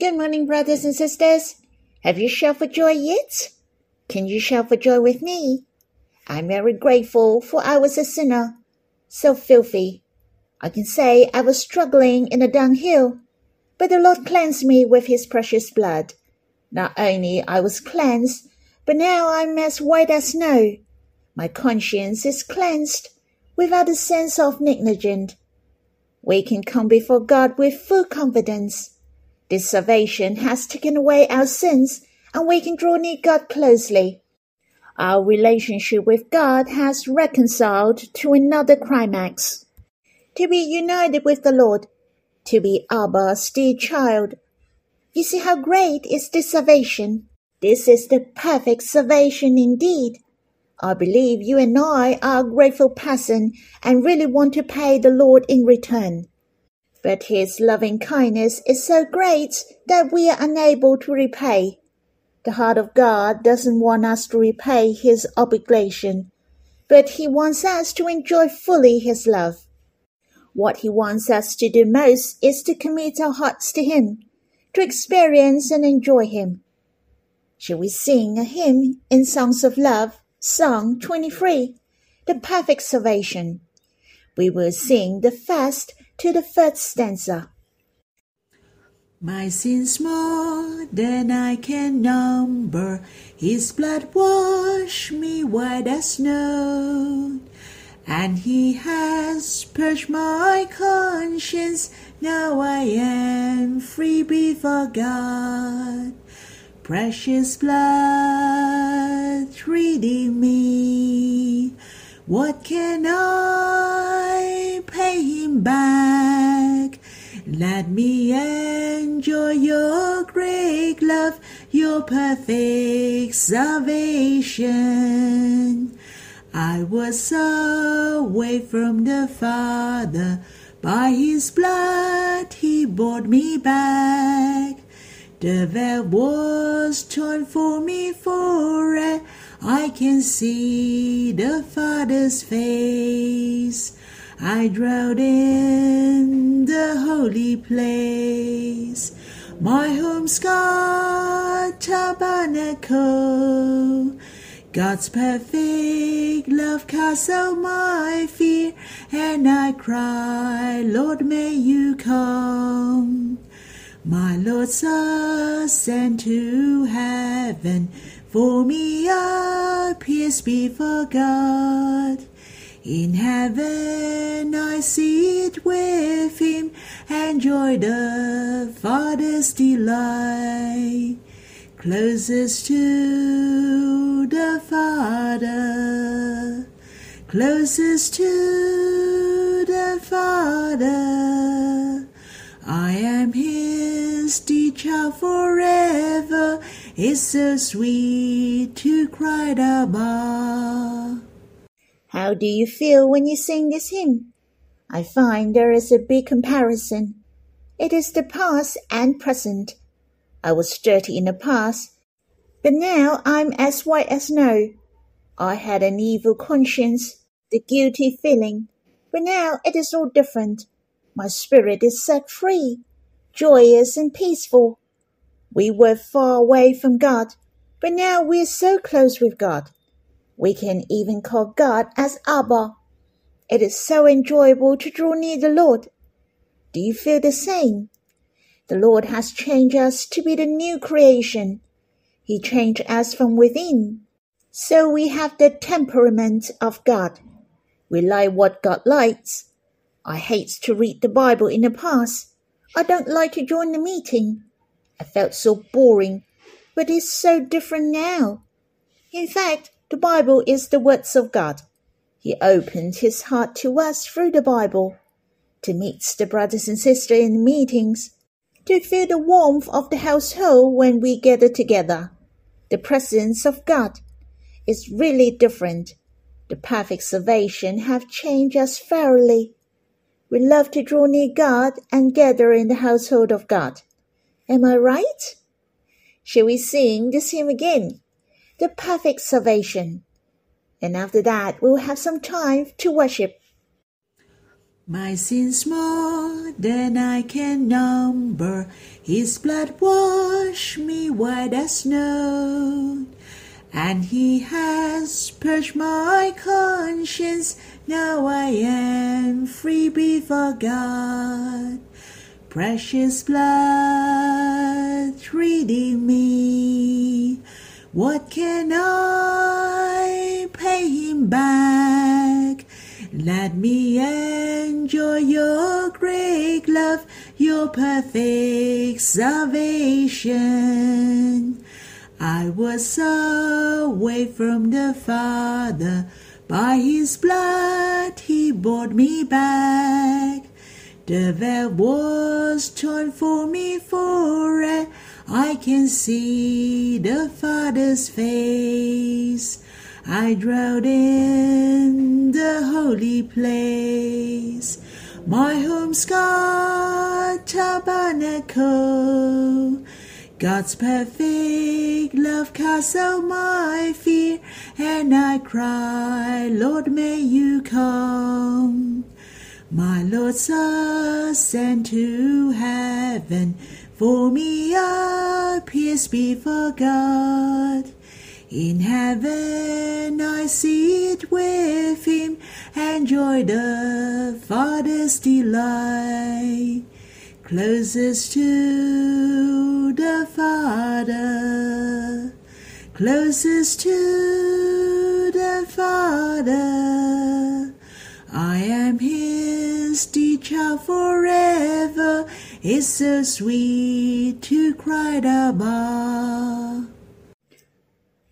Good morning, brothers and sisters. Have you shouted for joy yet? Can you shout for joy with me? I'm very grateful for I was a sinner, so filthy. I can say I was struggling in a dunghill, but the Lord cleansed me with his precious blood. Not only I was cleansed, but now I'm as white as snow. My conscience is cleansed without a sense of negligence. We can come before God with full confidence. This salvation has taken away our sins and we can draw near God closely. Our relationship with God has reconciled to another climax. To be united with the Lord, to be Abba's dear child. You see how great is this salvation. This is the perfect salvation indeed. I believe you and I are a grateful person and really want to pay the Lord in return. But his loving kindness is so great that we are unable to repay. The heart of God doesn't want us to repay his obligation, but he wants us to enjoy fully his love. What he wants us to do most is to commit our hearts to him, to experience and enjoy him. Shall we sing a hymn in Songs of Love, Song 23, The Perfect Salvation? We will sing the first to the first stanza. My sins more than I can number, His blood washed me white as snow. And He has purged my conscience, now I am free before God. Precious blood redeem me. What can I pay him back? Let me enjoy your great love, your perfect salvation. I was away from the Father, by his blood he brought me back. The veil was torn for me forever I can see the Father's face. I dwelt in holy place. My home's God tabernacle. God's perfect love casts out my fear, and I cry, Lord, may you come. My Lord's ascend to heaven for me appears before God. In heaven I sit with him, enjoy the Father's delight. Closest to the Father, closest to the Father. I am his teacher forever it's so sweet to cry Abba. How do you feel when you sing this hymn? I find there is a big comparison. It is the past and present. I was dirty in the past, but now I'm as white as snow. I had an evil conscience, the guilty feeling, but now it is all different. My spirit is set free, joyous and peaceful. We were far away from God, but now we're so close with God. We can even call God as Abba. It is so enjoyable to draw near the Lord. Do you feel the same? The Lord has changed us to be the new creation. He changed us from within. So we have the temperament of God. We like what God likes. I hate to read the Bible in the past. I don't like to join the meeting. I felt so boring, but it's so different now. In fact, the Bible is the words of God. He opened his heart to us through the Bible, to meet the brothers and sisters in meetings, to feel the warmth of the household when we gather together. The presence of God is really different. The perfect salvation have changed us thoroughly. We love to draw near God and gather in the household of God. Am I right? Shall we sing this hymn again? The perfect salvation. And after that, we'll have some time to worship. My sins more than I can number. His blood washed me white as snow. And he has purged my conscience. Now I am free before God. Precious blood redeem me. What can I pay him back? Let me enjoy your great love, your perfect salvation. I was so away from the Father, by his blood he brought me back. The veil was torn for me for I can see the Father's face. I dwelt in the holy place. My home's God tabernacle. God's perfect love casts out my fear, and I cry, Lord, may you come. My Lord's ascend to heaven, for me appears before God. In heaven I sit with him, enjoy the Father's delight. Closest to the Father, closest to the Father. I am his teacher forever. It's so sweet to cry Abba. O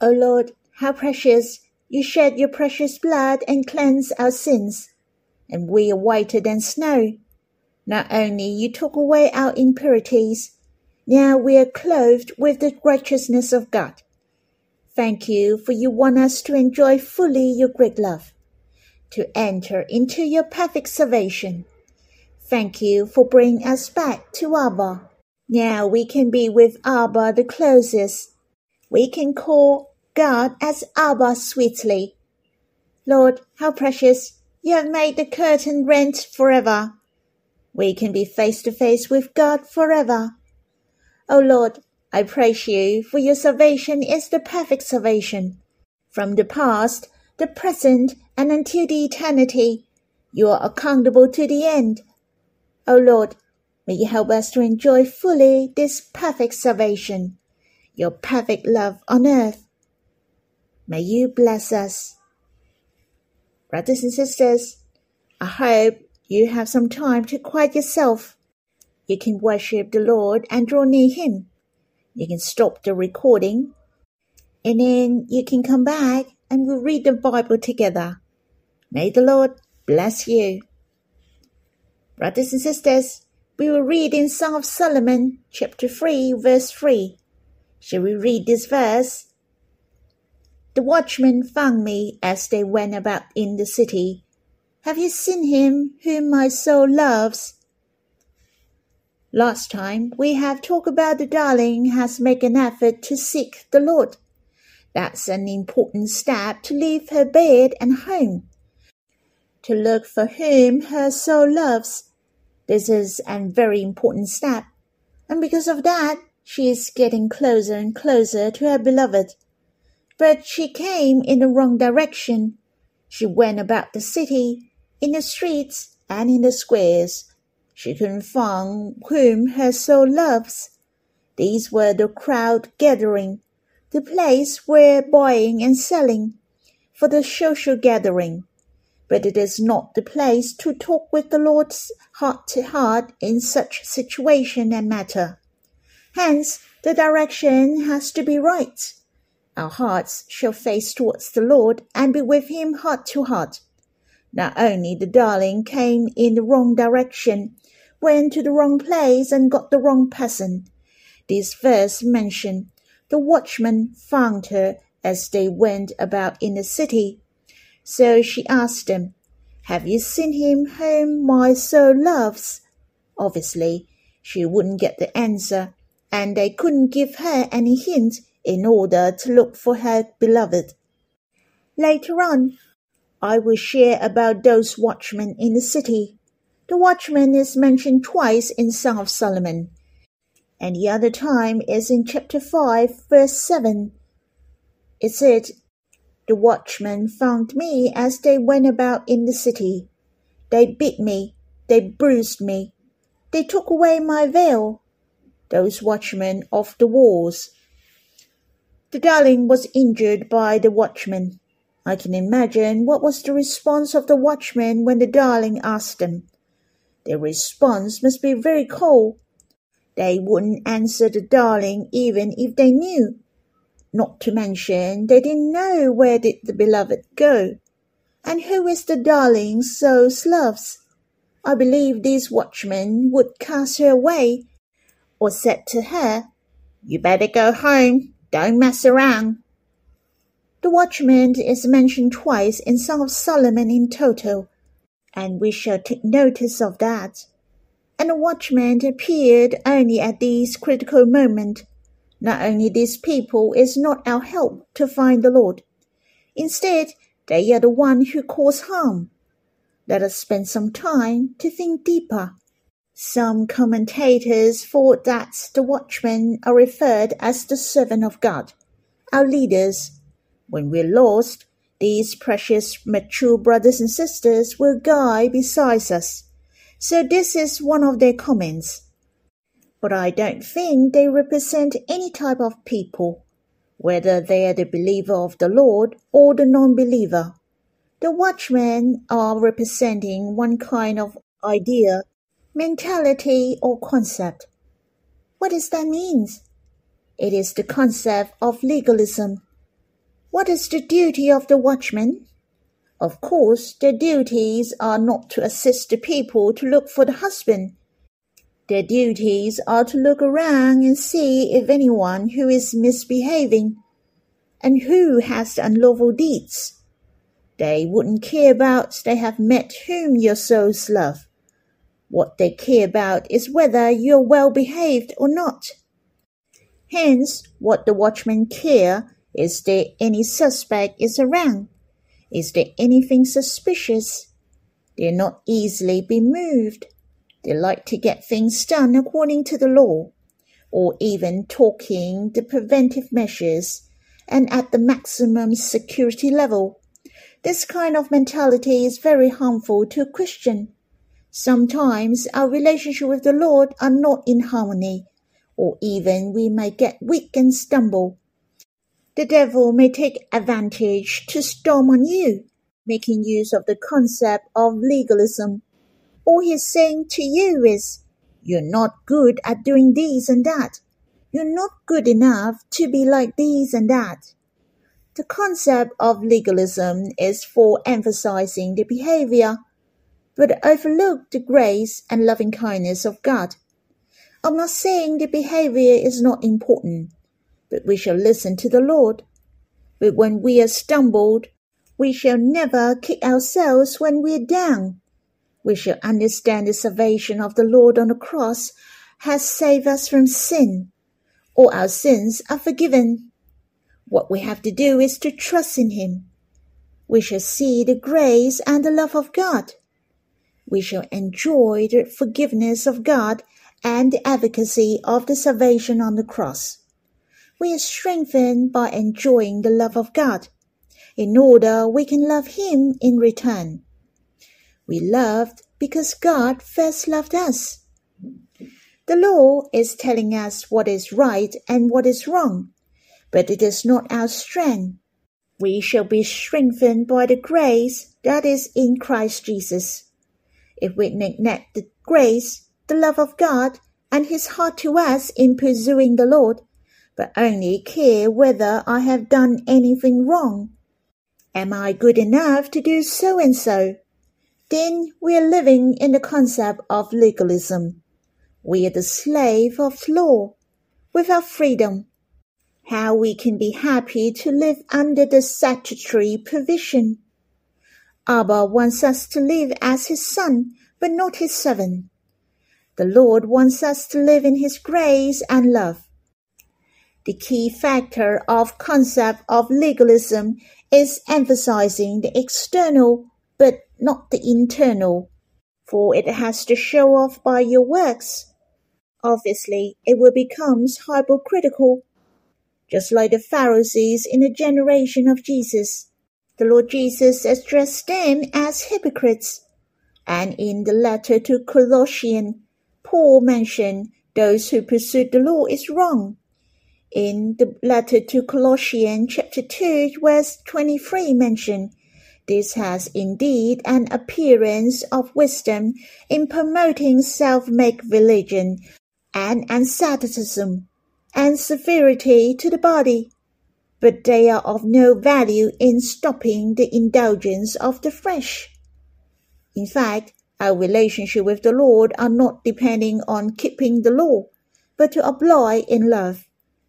oh Lord, how precious! You shed your precious blood and cleanse our sins, and we are whiter than snow. Not only you took away our impurities, now we are clothed with the righteousness of God. Thank you for you want us to enjoy fully your great love, to enter into your perfect salvation. Thank you for bringing us back to Abba. Now we can be with Abba the closest we can call God as Abba sweetly. Lord, how precious! You have made the curtain rent forever. We can be face to face with God forever. O Lord, I praise you for your salvation is the perfect salvation. From the past, the present, and until the eternity, you are accountable to the end. O Lord, may you help us to enjoy fully this perfect salvation your perfect love on earth. May you bless us. Brothers and sisters, I hope you have some time to quiet yourself. You can worship the Lord and draw near Him. You can stop the recording and then you can come back and we'll read the Bible together. May the Lord bless you. Brothers and sisters, we will read in Song of Solomon, chapter 3, verse 3. Shall we read this verse? The watchmen found me as they went about in the city. Have you seen him whom my soul loves? Last time we have talked about the darling has made an effort to seek the Lord. That's an important step to leave her bed and home. To look for whom her soul loves. This is a very important step. And because of that, she is getting closer and closer to her beloved. But she came in the wrong direction. She went about the city, in the streets and in the squares. She couldn't find whom her soul loves. These were the crowd gathering, the place where buying and selling, for the social gathering. But it is not the place to talk with the Lord's heart to heart in such situation and matter. Hence, the direction has to be right. Our hearts shall face towards the Lord and be with Him heart to heart. Not only the darling came in the wrong direction, went to the wrong place and got the wrong person. This verse mentioned the watchman found her as they went about in the city. So she asked him, Have you seen him whom my soul loves? Obviously, she wouldn't get the answer and they couldn't give her any hint in order to look for her beloved. Later on, I will share about those watchmen in the city. The watchman is mentioned twice in Song of Solomon, and the other time is in chapter 5, verse 7. It said, The watchmen found me as they went about in the city. They beat me, they bruised me, they took away my veil. Those watchmen of the walls. The darling was injured by the watchmen. I can imagine what was the response of the watchmen when the darling asked them. Their response must be very cold. They wouldn't answer the darling even if they knew. Not to mention they didn't know where did the beloved go. And who is the darling souls loves? I believe these watchmen would cast her away, or said to her, You better go home, don't mess around. The watchman is mentioned twice in Song of Solomon in total, and we shall take notice of that. And the watchman appeared only at this critical moment. Not only these people is not our help to find the Lord. Instead, they are the one who cause harm. Let us spend some time to think deeper. Some commentators thought that the watchmen are referred as the servant of God, our leaders. When we're lost, these precious mature brothers and sisters will guide beside us. So this is one of their comments. But I don't think they represent any type of people, whether they are the believer of the Lord or the non-believer. The watchmen are representing one kind of idea, mentality, or concept. What does that mean? It is the concept of legalism what is the duty of the watchman? Of course, their duties are not to assist the people to look for the husband. Their duties are to look around and see if anyone who is misbehaving and who has unlawful deeds. They wouldn't care about they have met whom your souls love. What they care about is whether you're well behaved or not. Hence, what the watchmen care is there any suspect is around? Is there anything suspicious? They're not easily be moved. They like to get things done according to the law, or even talking the preventive measures and at the maximum security level. This kind of mentality is very harmful to a Christian. Sometimes our relationship with the Lord are not in harmony, or even we may get weak and stumble the devil may take advantage to storm on you, making use of the concept of legalism. All he's saying to you is, you're not good at doing this and that. You're not good enough to be like this and that. The concept of legalism is for emphasizing the behavior, but overlook the grace and loving kindness of God. I'm not saying the behavior is not important but we shall listen to the Lord. But when we are stumbled, we shall never kick ourselves when we are down. We shall understand the salvation of the Lord on the cross has saved us from sin. All our sins are forgiven. What we have to do is to trust in Him. We shall see the grace and the love of God. We shall enjoy the forgiveness of God and the advocacy of the salvation on the cross we are strengthened by enjoying the love of God, in order we can love Him in return. We loved because God first loved us. The law is telling us what is right and what is wrong, but it is not our strength. We shall be strengthened by the grace that is in Christ Jesus. If we neglect the grace, the love of God, and His heart to us in pursuing the Lord, but only care whether I have done anything wrong. Am I good enough to do so and so? Then we are living in the concept of legalism. We are the slave of law, without freedom. How we can be happy to live under the statutory provision. Abba wants us to live as his son, but not his servant. The Lord wants us to live in his grace and love. The key factor of concept of legalism is emphasizing the external but not the internal. for it has to show off by your works. Obviously, it will become hypocritical, just like the Pharisees in the generation of Jesus. The Lord Jesus addressed them as hypocrites, and in the letter to Colossians, Paul mentioned those who pursue the law is wrong. In the letter to Colossians chapter 2 verse 23 mentioned, this has indeed an appearance of wisdom in promoting self-made religion and asceticism and severity to the body, but they are of no value in stopping the indulgence of the flesh. In fact, our relationship with the Lord are not depending on keeping the law, but to apply in love,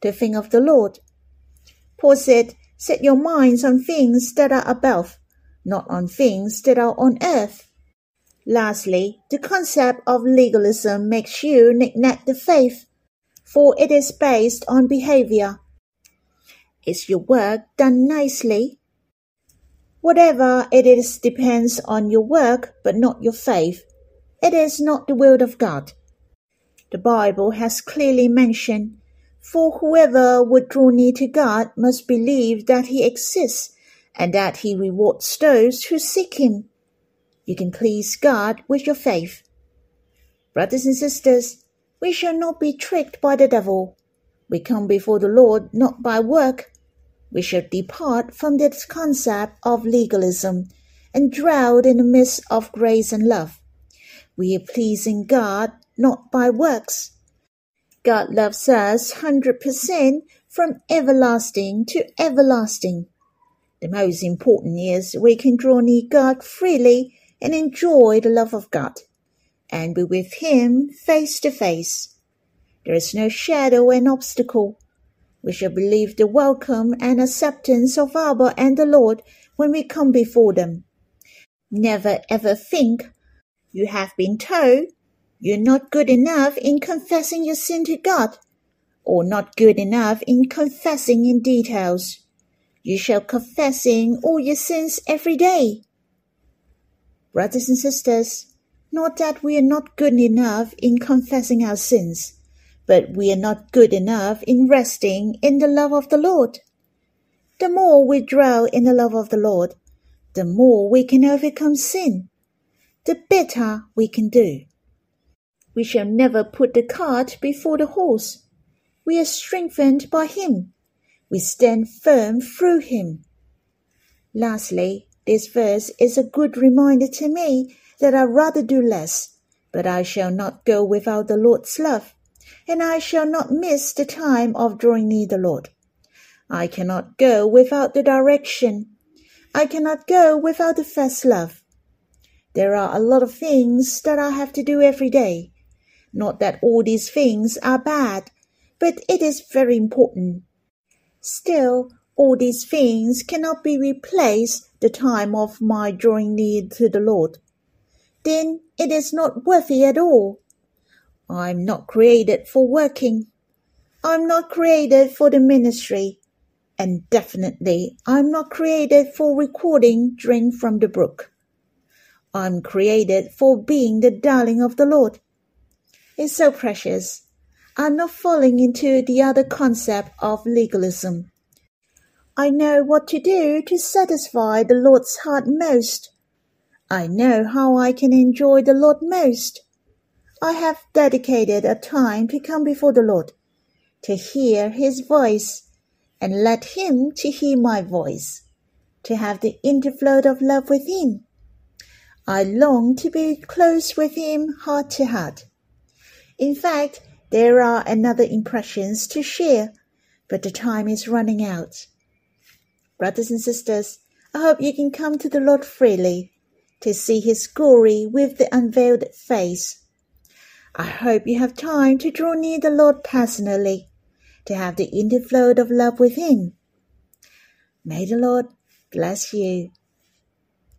the think of the Lord. Paul said, Set your minds on things that are above, not on things that are on earth. Lastly, the concept of legalism makes you neglect the faith, for it is based on behavior. Is your work done nicely? Whatever it is depends on your work, but not your faith. It is not the will of God. The Bible has clearly mentioned, For whoever would draw near to God must believe that he exists and that he rewards those who seek him. You can please God with your faith. Brothers and sisters, we shall not be tricked by the devil. We come before the Lord not by work. We shall depart from this concept of legalism and drown in the midst of grace and love. We are pleasing God not by works. God loves us 100% from everlasting to everlasting. The most important is we can draw near God freely and enjoy the love of God, and be with Him face to face. There is no shadow and obstacle. We shall believe the welcome and acceptance of Abba and the Lord when we come before them. Never ever think you have been told you're not good enough in confessing your sin to God, or not good enough in confessing in details. You shall confessing all your sins every day. Brothers and sisters, not that we are not good enough in confessing our sins, but we are not good enough in resting in the love of the Lord. The more we dwell in the love of the Lord, the more we can overcome sin, the better we can do. We shall never put the cart before the horse. We are strengthened by Him we stand firm through him. Lastly, this verse is a good reminder to me that I rather do less, but I shall not go without the Lord's love, and I shall not miss the time of drawing near the Lord. I cannot go without the direction. I cannot go without the first love. There are a lot of things that I have to do every day. Not that all these things are bad, but it is very important Still, all these things cannot be replaced the time of my drawing near to the Lord. Then it is not worthy at all. I'm not created for working. I'm not created for the ministry. And definitely I'm not created for recording drink from the brook. I'm created for being the darling of the Lord. It's so precious are not falling into the other concept of legalism. I know what to do to satisfy the Lord's heart most. I know how I can enjoy the Lord most. I have dedicated a time to come before the Lord, to hear his voice, and let him to hear my voice, to have the interflow of love with him. I long to be close with him heart to heart. In fact, there are another impressions to share, but the time is running out. Brothers and sisters, I hope you can come to the Lord freely to see His glory with the unveiled face. I hope you have time to draw near the Lord personally, to have the interflow of love with Him. May the Lord bless you.